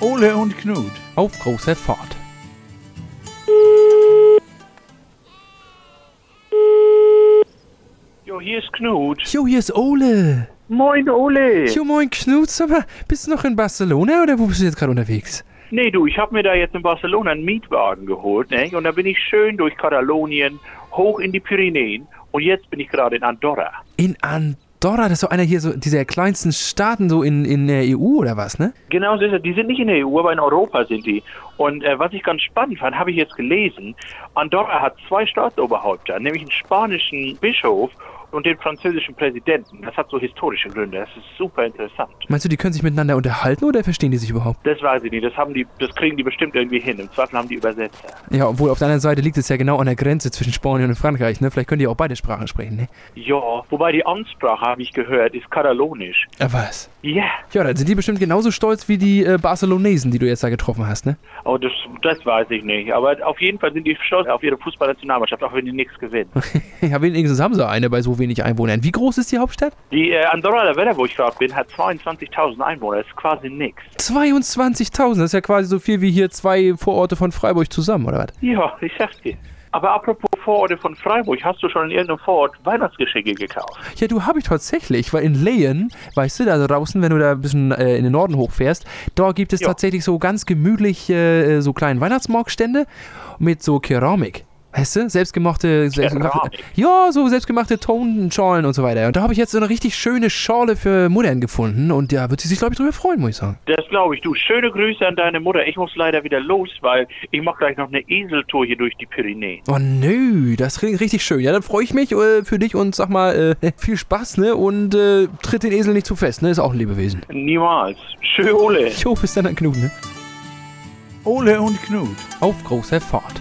Ole und Knut. Auf großer Fahrt. Jo, hier ist Knut. Jo, hier ist Ole. Moin, Ole. Jo, moin Knut, sag mal, bist du noch in Barcelona oder wo bist du jetzt gerade unterwegs? Nee, du, ich hab mir da jetzt in Barcelona einen Mietwagen geholt, ne? Und da bin ich schön durch Katalonien, hoch in die Pyrenäen. Und jetzt bin ich gerade in Andorra. In Andorra, das ist so einer hier, so dieser kleinsten Staaten so in, in der EU oder was, ne? Genau, die sind nicht in der EU, aber in Europa sind die. Und äh, was ich ganz spannend fand, habe ich jetzt gelesen, Andorra hat zwei Staatsoberhäupter, nämlich einen spanischen Bischof und den französischen Präsidenten. Das hat so historische Gründe. Das ist super interessant. Meinst du, die können sich miteinander unterhalten oder verstehen die sich überhaupt? Das weiß ich nicht. Das haben die, das kriegen die bestimmt irgendwie hin. Im Zweifel haben die Übersetzer. Ja, obwohl auf der anderen Seite liegt es ja genau an der Grenze zwischen Spanien und Frankreich, ne? Vielleicht können die auch beide Sprachen sprechen, ne? Ja, wobei die Amtssprache, habe ich gehört, ist Katalonisch. Ja, was? Ja, Ja, dann sind die bestimmt genauso stolz wie die äh, Barcelonesen, die du jetzt da getroffen hast, ne? oh, das, das weiß ich nicht. Aber auf jeden Fall sind die stolz auf ihre Fußballnationalmannschaft, auch wenn die nichts gewinnen. ja, wenigstens haben sie eine bei so wenig Einwohnern. Wie groß ist die Hauptstadt? Die äh, Andorra la Vella, wo ich gerade bin, hat 22.000 Einwohner. Das ist quasi nix. 22.000, das ist ja quasi so viel wie hier zwei Vororte von Freiburg zusammen, oder was? Ja, ich sag's dir. Aber apropos Vororte von Freiburg, hast du schon in irgendeinem Vorort Weihnachtsgeschenke gekauft? Ja, du habe ich tatsächlich, weil in Leyen, weißt du, da draußen, wenn du da ein bisschen äh, in den Norden hochfährst, da gibt es Ja. tatsächlich so ganz gemütlich äh, so kleinen Weihnachtsmarktstände mit so Keramik. Weißt du, selbstgemachte, selbstgemachte ja, so selbstgemachte Tonschalen und so weiter. Und da habe ich jetzt so eine richtig schöne Schale für Muttern gefunden und da wird sie sich, glaube ich, drüber freuen, muss ich sagen. Das glaube ich. Du, schöne Grüße an deine Mutter. Ich muss leider wieder los, weil ich mache gleich noch eine Eseltour hier durch die Pyrenäen. Oh nö, das klingt richtig schön. Ja, dann freue ich mich äh, für dich und sag mal, äh, viel Spaß, ne? Und äh, tritt den Esel nicht zu fest, ne? Ist auch ein Lebewesen. Niemals. Schön, Ole. Jo, bis dann, Knut, ne? Ole und Knut. Auf großer Fahrt.